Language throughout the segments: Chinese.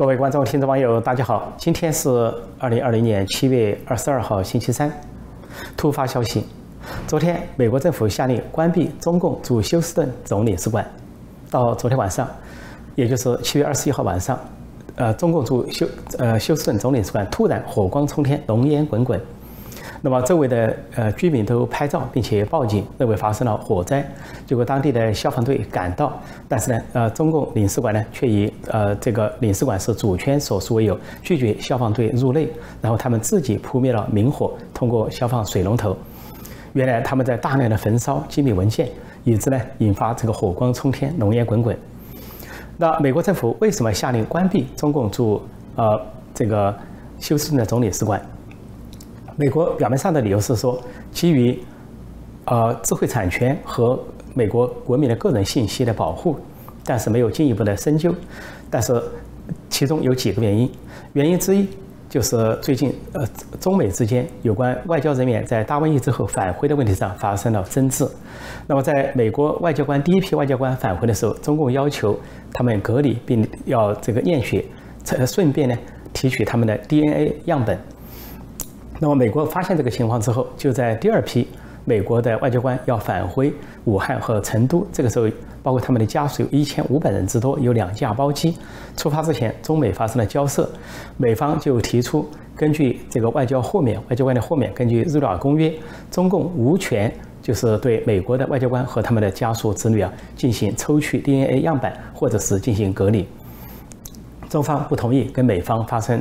各位观众、听众、网友，大家好！今天是二零二零年七月二十二号，星期三。突发消息：昨天，美国政府下令关闭中共驻休斯顿总领事馆。到昨天晚上，也就是七月二十一号晚上，呃，中共驻休呃休斯顿总领事馆突然火光冲天，浓烟滚滚。那么周围的呃居民都拍照，并且报警，认为发生了火灾。结果当地的消防队赶到，但是呢，呃，中共领事馆呢却以呃这个领事馆是主权所属为由，拒绝消防队入内，然后他们自己扑灭了明火，通过消防水龙头。原来他们在大量的焚烧机密文件，以致呢引发这个火光冲天，浓烟滚滚。那美国政府为什么下令关闭中共驻呃这个休斯顿的总领事馆？美国表面上的理由是说，基于呃智慧产权和美国国民的个人信息的保护，但是没有进一步的深究。但是其中有几个原因，原因之一就是最近呃中美之间有关外交人员在大瘟疫之后返回的问题上发生了争执。那么在美国外交官第一批外交官返回的时候，中共要求他们隔离并要这个验血，顺便呢提取他们的 DNA 样本。那么，美国发现这个情况之后，就在第二批美国的外交官要返回武汉和成都，这个时候，包括他们的家属有一千五百人之多，有两架包机。出发之前，中美发生了交涉，美方就提出，根据这个外交豁免，外交官的豁免，根据日内瓦公约，中共无权就是对美国的外交官和他们的家属子女啊进行抽取 DNA 样本，或者是进行隔离。中方不同意跟美方发生。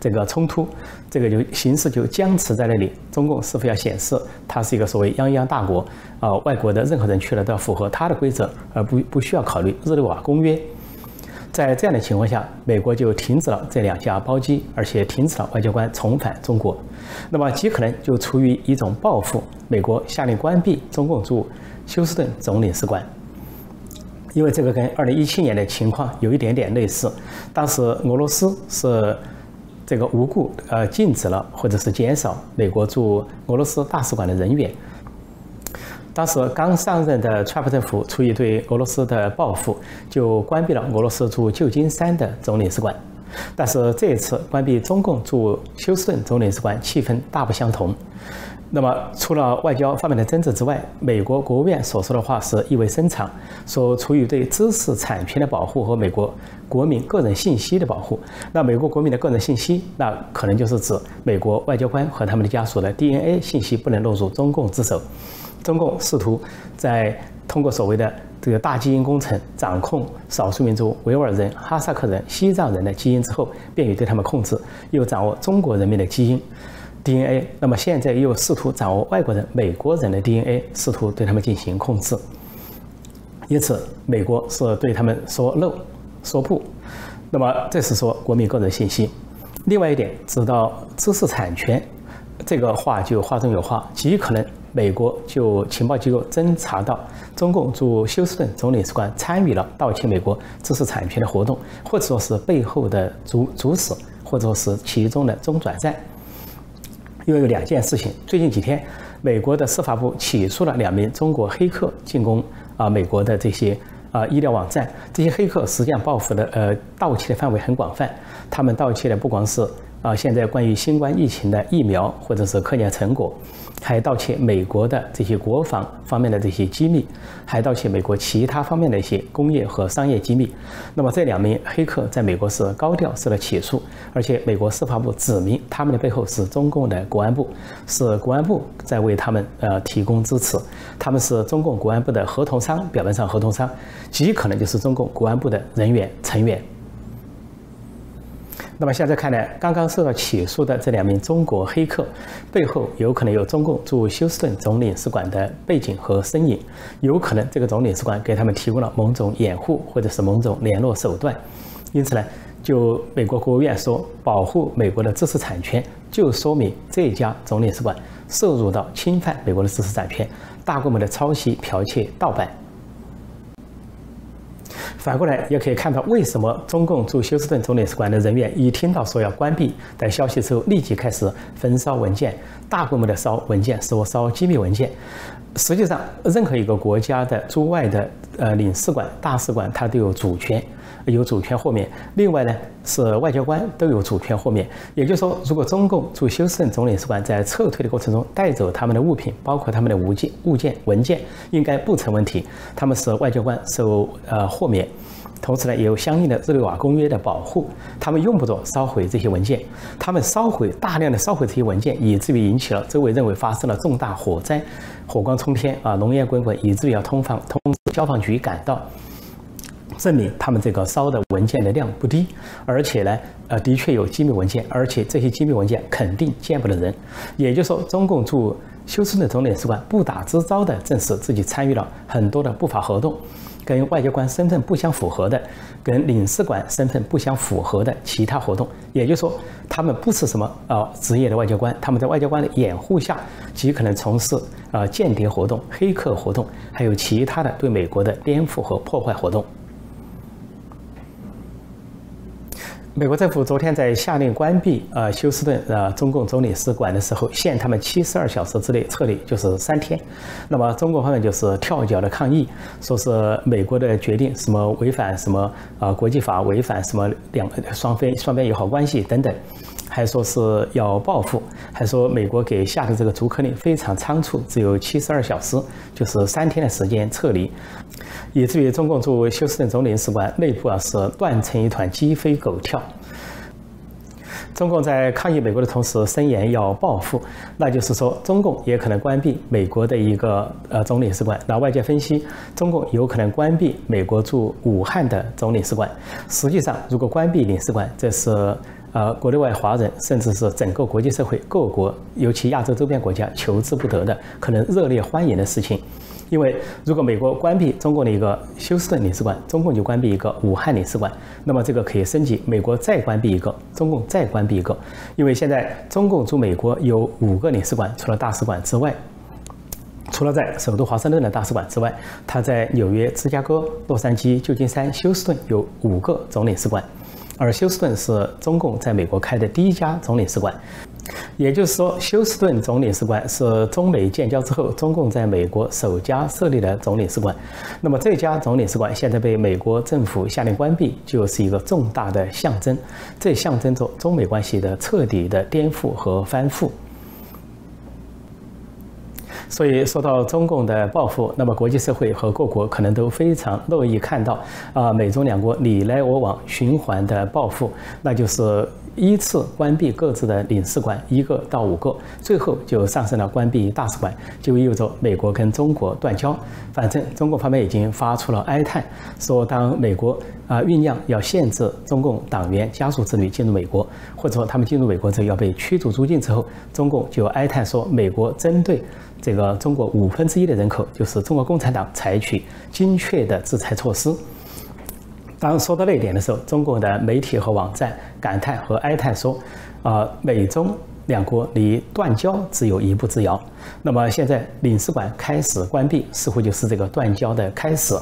这个冲突，这个就形势就僵持在那里。中共是否要显示它是一个所谓泱泱大国啊？外国的任何人去了都要符合它的规则，而不不需要考虑日内瓦公约。在这样的情况下，美国就停止了这两架包机，而且停止了外交官重返中国。那么极可能就出于一种报复，美国下令关闭中共驻休斯顿总领事馆，因为这个跟二零一七年的情况有一点点类似。当时俄罗斯是。这个无故呃禁止了或者是减少美国驻俄罗斯大使馆的人员。当时刚上任的川普政府出于对俄罗斯的报复，就关闭了俄罗斯驻旧金山的总领事馆。但是这一次关闭中共驻休斯顿总领事馆，气氛大不相同。那么，除了外交方面的争执之外，美国国务院所说的话是意味深长，说出于对知识产权的保护和美国国民个人信息的保护。那美国国民的个人信息，那可能就是指美国外交官和他们的家属的 DNA 信息不能落入中共之手。中共试图在通过所谓的这个大基因工程掌控少数民族维吾尔人、哈萨克人、西藏人的基因之后，便于对他们控制，又掌握中国人民的基因。DNA，那么现在又试图掌握外国人、美国人的 DNA，试图对他们进行控制。因此，美国是对他们说 no，说不。那么这是说国民个人信息。另外一点，知道知识产权，这个话就话中有话，极可能美国就情报机构侦查到中共驻休斯顿总领事馆参与了盗窃美国知识产权的活动，或者说是背后的主主使，或者说是其中的中转站。因为有两件事情，最近几天，美国的司法部起诉了两名中国黑客进攻啊美国的这些啊医疗网站，这些黑客实际上报复的呃盗窃的范围很广泛，他们盗窃的不光是。啊，现在关于新冠疫情的疫苗或者是科研成果，还盗窃美国的这些国防方面的这些机密，还盗窃美国其他方面的一些工业和商业机密。那么这两名黑客在美国是高调受到起诉，而且美国司法部指明他们的背后是中共的国安部，是国安部在为他们呃提供支持，他们是中共国安部的合同商，表面上合同商，极可能就是中共国安部的人员成员。那么现在看来，刚刚受到起诉的这两名中国黑客背后有可能有中共驻休斯顿总领事馆的背景和身影，有可能这个总领事馆给他们提供了某种掩护或者是某种联络手段。因此呢，就美国国务院说保护美国的知识产权，就说明这家总领事馆涉入到侵犯美国的知识产权，大规模的抄袭、剽窃、盗版。反过来也可以看到，为什么中共驻休斯顿总领事馆的人员一听到说要关闭的消息之后，立即开始焚烧文件，大规模的烧文件，烧烧机密文件。实际上，任何一个国家的驻外的呃领事馆、大使馆，它都有主权。有主权豁免，另外呢是外交官都有主权豁免。也就是说，如果中共驻休斯顿总领事馆在撤退的过程中带走他们的物品，包括他们的物件、物件、文件，应该不成问题。他们是外交官受呃豁免。同时呢，也有相应的日内瓦公约的保护，他们用不着烧毁这些文件。他们烧毁大量的烧毁这些文件，以至于引起了周围认为发生了重大火灾，火光冲天啊，浓烟滚滚，以至于要通防通知消防局赶到，证明他们这个烧的文件的量不低，而且呢，呃，的确有机密文件，而且这些机密文件肯定见不得人。也就是说，中共驻休斯顿总领事馆不打自招的证实自己参与了很多的不法活动。跟外交官身份不相符合的，跟领事馆身份不相符合的其他活动，也就是说，他们不是什么呃职业的外交官，他们在外交官的掩护下，极可能从事呃间谍活动、黑客活动，还有其他的对美国的颠覆和破坏活动。美国政府昨天在下令关闭呃休斯顿呃中共总领事馆的时候，限他们七十二小时之内撤离，就是三天。那么中国方面就是跳脚的抗议，说是美国的决定什么违反什么啊国际法，违反什么两双非双边友好关系等等，还说是要报复，还说美国给下的这个逐客令非常仓促，只有七十二小时，就是三天的时间撤离。以至于中共驻休斯顿总领事馆内部啊是乱成一团，鸡飞狗跳。中共在抗议美国的同时，声言要报复，那就是说，中共也可能关闭美国的一个呃总领事馆。那外界分析，中共有可能关闭美国驻武汉的总领事馆。实际上，如果关闭领事馆，这是呃国内外华人，甚至是整个国际社会各国，尤其亚洲周边国家求之不得的，可能热烈欢迎的事情。因为如果美国关闭中共的一个休斯顿领事馆，中共就关闭一个武汉领事馆，那么这个可以升级，美国再关闭一个，中共再关闭一个。因为现在中共驻美国有五个领事馆，除了大使馆之外，除了在首都华盛顿的大使馆之外，它在纽约、芝加哥、洛杉矶、旧金山、休斯顿有五个总领事馆，而休斯顿是中共在美国开的第一家总领事馆。也就是说，休斯顿总领事馆是中美建交之后，中共在美国首家设立的总领事馆。那么这家总领事馆现在被美国政府下令关闭，就是一个重大的象征，这象征着中美关系的彻底的颠覆和翻覆。所以说到中共的报复，那么国际社会和各国可能都非常乐意看到啊，美中两国你来我往循环的报复，那就是依次关闭各自的领事馆，一个到五个，最后就上升了关闭大使馆，就意味着美国跟中国断交。反正中国方面已经发出了哀叹，说当美国啊酝酿要限制中共党员家属子女进入美国，或者说他们进入美国之后要被驱逐出境之后，中共就哀叹说美国针对。这个中国五分之一的人口，就是中国共产党采取精确的制裁措施。当说到那一点的时候，中国的媒体和网站感叹和哀叹说：“啊，美中两国离断交只有一步之遥。”那么现在领事馆开始关闭，似乎就是这个断交的开始。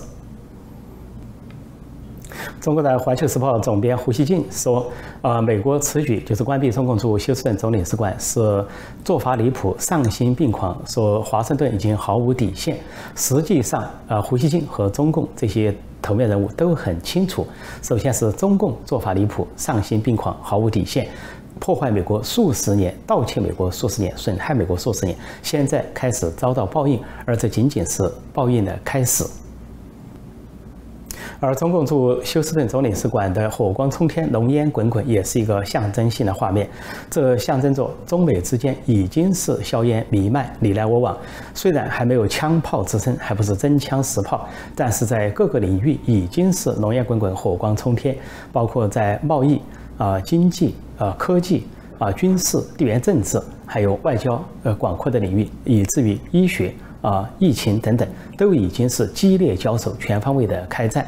中国的《环球时报》总编胡锡进说：“呃，美国此举就是关闭中共驻休斯顿总领事馆，是做法离谱、丧心病狂。说华盛顿已经毫无底线。实际上，呃，胡锡进和中共这些头面人物都很清楚：首先是中共做法离谱、丧心病狂、毫无底线，破坏美国数十年、盗窃美国数十年、损害美国数十年，现在开始遭到报应，而这仅仅是报应的开始。”而中共驻休斯顿总领事馆的火光冲天、浓烟滚滚，也是一个象征性的画面。这象征着中美之间已经是硝烟弥漫、你来我往。虽然还没有枪炮之声，还不是真枪实炮，但是在各个领域已经是浓烟滚滚、火光冲天。包括在贸易、啊经济、啊科技、啊军事、地缘政治，还有外交呃广阔的领域，以至于医学。啊，疫情等等，都已经是激烈交手、全方位的开战，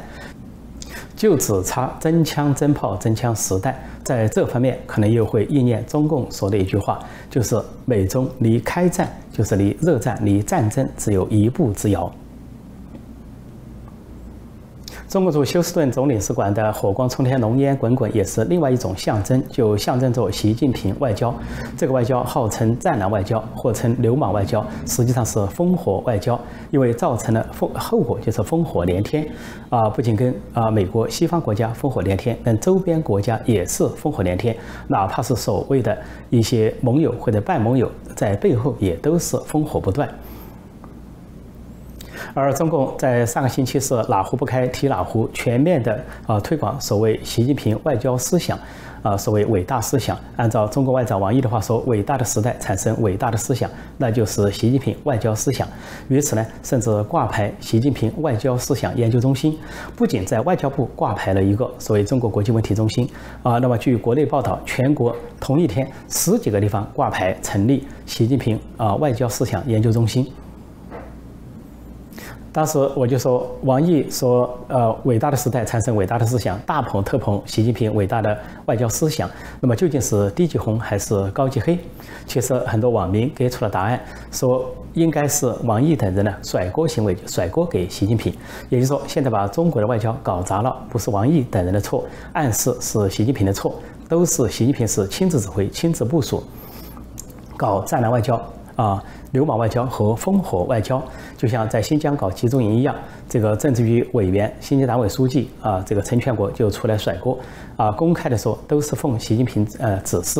就只差真枪真炮、真枪实弹。在这方面，可能又会应验中共说的一句话，就是美中离开战，就是离热战、离战争只有一步之遥。中国驻休斯顿总领事馆的火光冲天、浓烟滚滚，也是另外一种象征，就象征着习近平外交。这个外交号称“战狼外交”或称“流氓外交”，实际上是烽火外交，因为造成了烽后果就是烽火连天。啊，不仅跟啊美国西方国家烽火连天，跟周边国家也是烽火连天，哪怕是所谓的一些盟友或者半盟友，在背后也都是烽火不断。而中共在上个星期是哪壶不开提哪壶，全面的啊推广所谓习近平外交思想，啊所谓伟大思想。按照中国外长王毅的话说，伟大的时代产生伟大的思想，那就是习近平外交思想。于此呢，甚至挂牌习近平外交思想研究中心，不仅在外交部挂牌了一个所谓中国国际问题中心，啊，那么据国内报道，全国同一天十几个地方挂牌成立习近平啊外交思想研究中心。当时我就说，王毅说，呃，伟大的时代产生伟大的思想，大捧特捧习近平伟大的外交思想。那么究竟是低级红还是高级黑？其实很多网民给出了答案，说应该是王毅等人呢甩锅行为，甩锅给习近平。也就是说，现在把中国的外交搞砸了，不是王毅等人的错，暗示是习近平的错，都是习近平是亲自指挥、亲自部署，搞战狼外交啊。流氓外交和烽火外交，就像在新疆搞集中营一样。这个政治局委员、新疆党委书记啊，这个陈全国就出来甩锅啊，公开的说都是奉习近平呃指示，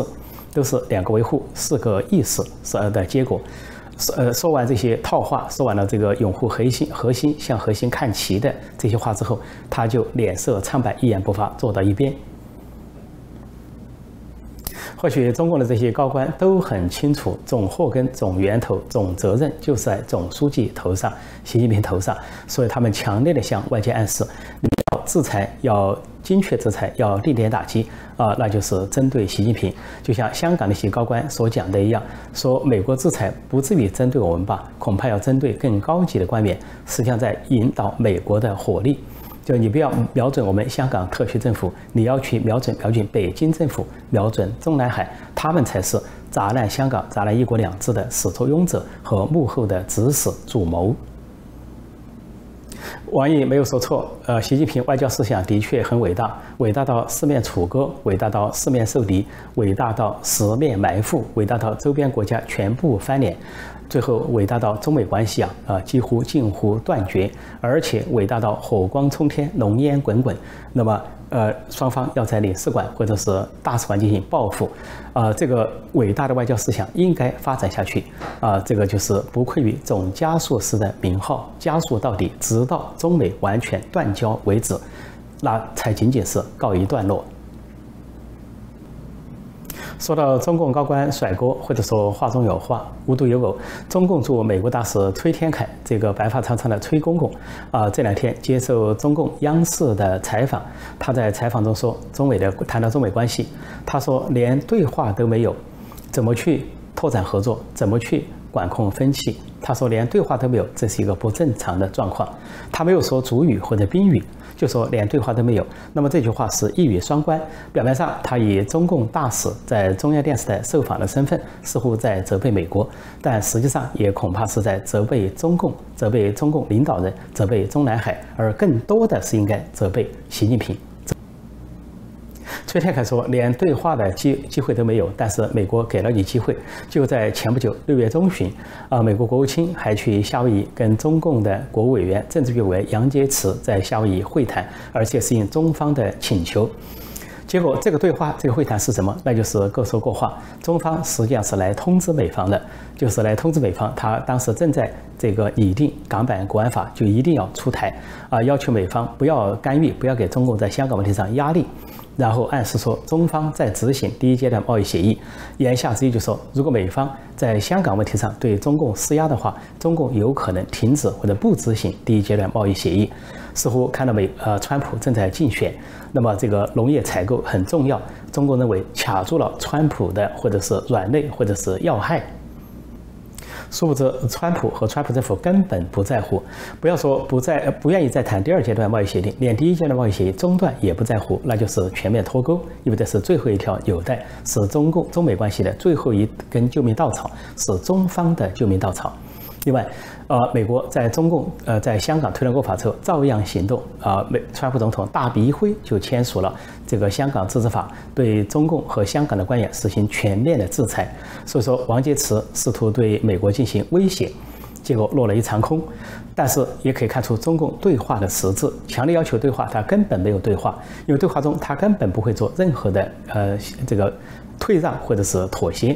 都是两个维护、四个意识是的结果。说呃，说完这些套话，说完了这个拥护核心、核心向核心看齐的这些话之后，他就脸色苍白，一言不发，坐到一边。或许中共的这些高官都很清楚，总祸根、总源头、总责任就是在总书记头上、习近平头上，所以他们强烈的向外界暗示：要制裁，要精确制裁，要定点打击啊，那就是针对习近平。就像香港那些高官所讲的一样，说美国制裁不至于针对我们吧，恐怕要针对更高级的官员，实际上在引导美国的火力。就你不要瞄准我们香港特区政府，你要去瞄准瞄准北京政府，瞄准中南海，他们才是砸烂香港、砸烂一国两制的始作俑者和幕后的指使主谋。王毅没有说错，呃，习近平外交思想的确很伟大，伟大到四面楚歌，伟大到四面受敌，伟大到十面埋伏，伟大到周边国家全部翻脸。最后伟大到中美关系啊啊几乎近乎断绝，而且伟大到火光冲天、浓烟滚滚。那么呃双方要在领事馆或者是大使馆进行报复，啊这个伟大的外交思想应该发展下去啊这个就是不愧于总加速师的名号，加速到底，直到中美完全断交为止，那才仅仅是告一段落。说到中共高官甩锅，或者说话中有话、无独有偶，中共驻美国大使崔天凯，这个白发苍苍的崔公公，啊，这两天接受中共央视的采访，他在采访中说，中美的谈到中美关系，他说连对话都没有，怎么去拓展合作，怎么去管控分歧？他说连对话都没有，这是一个不正常的状况。他没有说主语或者宾语。就说连对话都没有，那么这句话是一语双关。表面上他以中共大使在中央电视台受访的身份，似乎在责备美国，但实际上也恐怕是在责备中共、责备中共领导人、责备中南海，而更多的是应该责备习近平。崔天凯说，连对话的机机会都没有，但是美国给了你机会。就在前不久，六月中旬，啊，美国国务卿还去夏威夷跟中共的国务委员、政治局委员杨洁篪在夏威夷会谈，而且是应中方的请求。结果这个对话、这个会谈是什么？那就是各说各话。中方实际上是来通知美方的，就是来通知美方，他当时正在这个拟定港版国安法，就一定要出台啊，要求美方不要干预，不要给中共在香港问题上压力。然后暗示说，中方在执行第一阶段贸易协议，言下之意就说，如果美方在香港问题上对中共施压的话，中共有可能停止或者不执行第一阶段贸易协议。似乎看到美呃，川普正在竞选，那么这个农业采购很重要，中共认为卡住了川普的或者是软肋或者是要害。殊不知，川普和川普政府根本不在乎，不要说不在，不愿意再谈第二阶段贸易协定，连第一阶段贸易协议中断也不在乎，那就是全面脱钩，意味着是最后一条纽带，是中共中美关系的最后一根救命稻草，是中方的救命稻草。另外，呃，美国在中共呃在香港推了国法之后，照样行动啊，美川普总统大笔一挥就签署了这个香港自治法，对中共和香港的官员实行全面的制裁。所以说，王洁篪试图对美国进行威胁，结果落了一场空。但是也可以看出中共对话的实质，强烈要求对话，他根本没有对话，因为对话中他根本不会做任何的呃这个退让或者是妥协。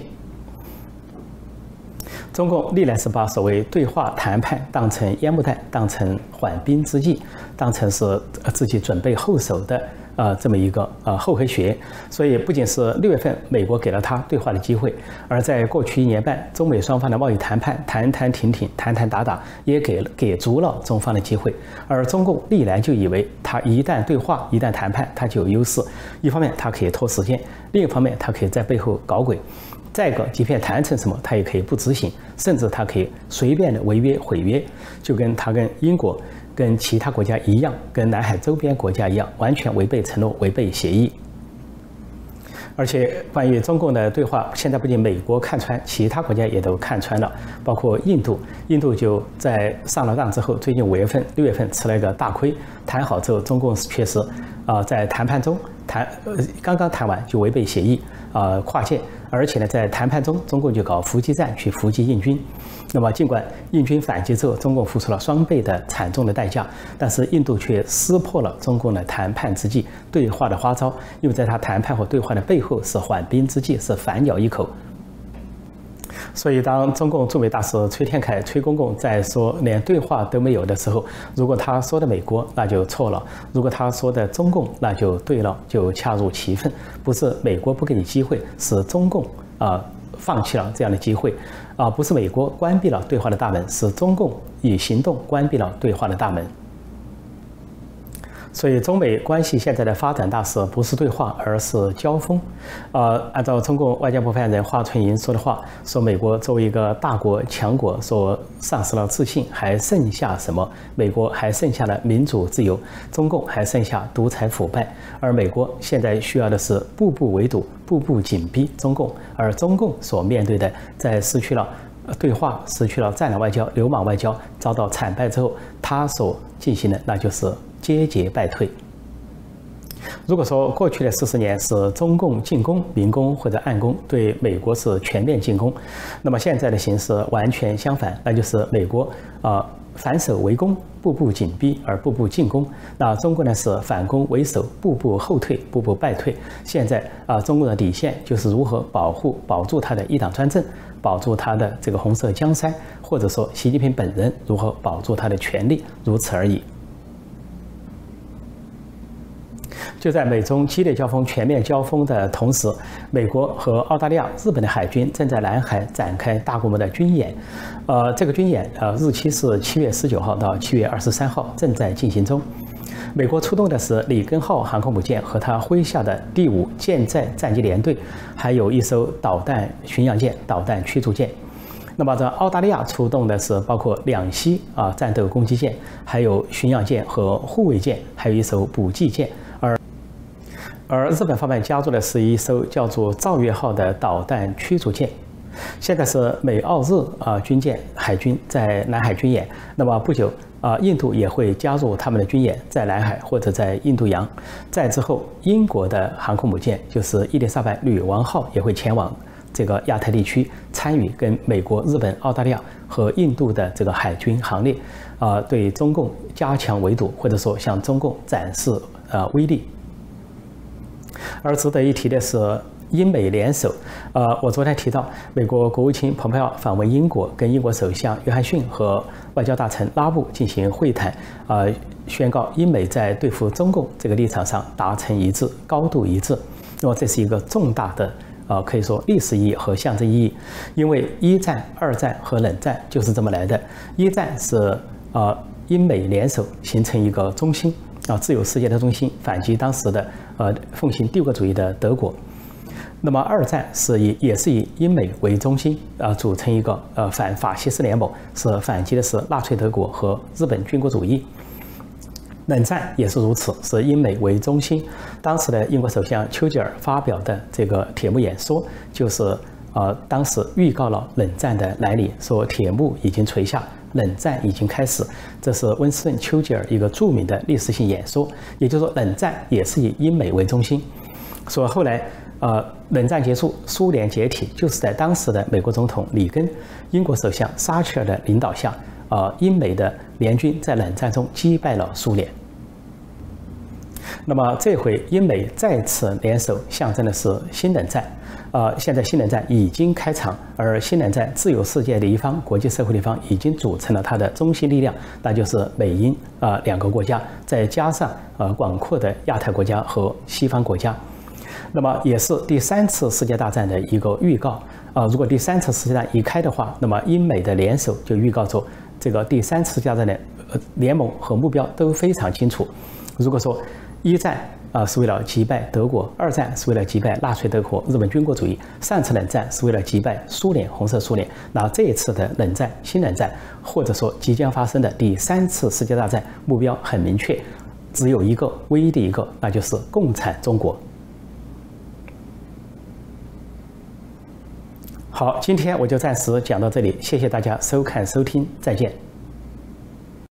中共历来是把所谓对话谈判当成烟幕弹，当成缓兵之计，当成是自己准备后手的呃这么一个呃后黑学。所以不仅是六月份美国给了他对话的机会，而在过去一年半，中美双方的贸易谈判谈谈停停，谈谈打打，也给给足了中方的机会。而中共历来就以为他一旦对话，一旦谈判，他就有优势。一方面他可以拖时间，另一方面他可以在背后搞鬼。再一个，即便谈成什么，他也可以不执行，甚至他可以随便的违约毁约，就跟他跟英国、跟其他国家一样，跟南海周边国家一样，完全违背承诺、违背协议。而且，关于中共的对话，现在不仅美国看穿，其他国家也都看穿了，包括印度。印度就在上了当之后，最近五月份、六月份吃了一个大亏。谈好之后，中共确实啊，在谈判中谈，刚刚谈完就违背协议。啊，跨界，而且呢，在谈判中，中共就搞伏击战去伏击印军。那么，尽管印军反击之后，中共付出了双倍的惨重的代价，但是印度却撕破了中共的谈判之际、对话的花招，因为在他谈判和对话的背后是缓兵之计，是反咬一口。所以，当中共驻美大使崔天凯、崔公公在说连对话都没有的时候，如果他说的美国，那就错了；如果他说的中共，那就对了，就恰如其分。不是美国不给你机会，是中共啊放弃了这样的机会，啊不是美国关闭了对话的大门，是中共以行动关闭了对话的大门。所以，中美关系现在的发展大势不是对话，而是交锋。呃，按照中共外交部发言人华春莹说的话，说美国作为一个大国强国，说丧失了自信，还剩下什么？美国还剩下了民主自由，中共还剩下独裁腐败。而美国现在需要的是步步围堵、步步紧逼中共。而中共所面对的，在失去了对话、失去了战略外交、流氓外交，遭到惨败之后，他所进行的那就是。节节败退。如果说过去的四十年是中共进攻、明攻或者暗攻，对美国是全面进攻，那么现在的形势完全相反，那就是美国啊反守为攻，步步紧逼而步步进攻；那中国呢是反攻为守，步步后退，步步败退。现在啊，中国的底线就是如何保护、保住他的一党专政，保住他的这个红色江山，或者说习近平本人如何保住他的权利，如此而已。就在美中激烈交锋、全面交锋的同时，美国和澳大利亚、日本的海军正在南海展开大规模的军演。呃，这个军演呃日期是七月十九号到七月二十三号，正在进行中。美国出动的是里根号航空母舰和它麾下的第五舰载战机联队，还有一艘导弹巡洋舰、导弹驱逐舰。那么，这澳大利亚出动的是包括两栖啊战斗攻击舰，还有巡洋舰和护卫舰，还有一艘补给舰。而日本方面加入的是一艘叫做“造月号”的导弹驱逐舰。现在是美澳日啊军舰海军在南海军演。那么不久啊，印度也会加入他们的军演，在南海或者在印度洋。再之后，英国的航空母舰就是伊丽莎白女王号也会前往这个亚太地区，参与跟美国、日本、澳大利亚和印度的这个海军行列，啊，对中共加强围堵，或者说向中共展示呃威力。而值得一提的是，英美联手。呃，我昨天提到，美国国务卿蓬佩奥访问英国，跟英国首相约翰逊和外交大臣拉布进行会谈，呃，宣告英美在对付中共这个立场上达成一致，高度一致。那么这是一个重大的，呃，可以说历史意义和象征意义，因为一战、二战和冷战就是这么来的。一战是呃英美联手形成一个中心。啊，自由世界的中心反击当时的呃奉行帝国主义的德国。那么二战是以也是以英美为中心啊，组成一个呃反法西斯联盟，是反击的是纳粹德国和日本军国主义。冷战也是如此，是英美为中心。当时的英国首相丘吉尔发表的这个铁幕演说，就是呃，当时预告了冷战的来临，说铁幕已经垂下，冷战已经开始。这是温斯顿·丘吉尔一个著名的历史性演说，也就是说，冷战也是以英美为中心。说后来，呃，冷战结束，苏联解体，就是在当时的美国总统里根、英国首相撒切尔的领导下，呃，英美的联军在冷战中击败了苏联。那么这回英美再次联手，象征的是新冷战。呃，现在新冷战已经开场，而新冷战自由世界的一方、国际社会的一方已经组成了它的中心力量，那就是美英啊两个国家，再加上呃广阔的亚太国家和西方国家。那么也是第三次世界大战的一个预告啊。如果第三次世界大战一开的话，那么英美的联手就预告着这个第三次世界大战的呃联盟和目标都非常清楚。如果说一战啊是为了击败德国，二战是为了击败纳粹德国、日本军国主义，上次冷战是为了击败苏联、红色苏联。那这一次的冷战、新冷战，或者说即将发生的第三次世界大战，目标很明确，只有一个，唯一的一个，那就是共产中国。好，今天我就暂时讲到这里，谢谢大家收看收听，再见。